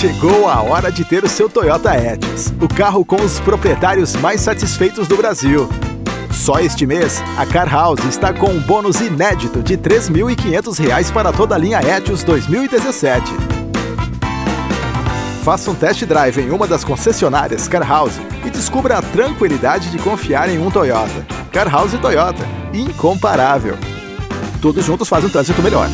Chegou a hora de ter o seu Toyota Etios, o carro com os proprietários mais satisfeitos do Brasil. Só este mês, a Car House está com um bônus inédito de R$ 3.500 para toda a linha Etios 2017. Faça um test drive em uma das concessionárias Car House e descubra a tranquilidade de confiar em um Toyota. Car House Toyota, incomparável. Todos juntos fazem um trânsito melhor.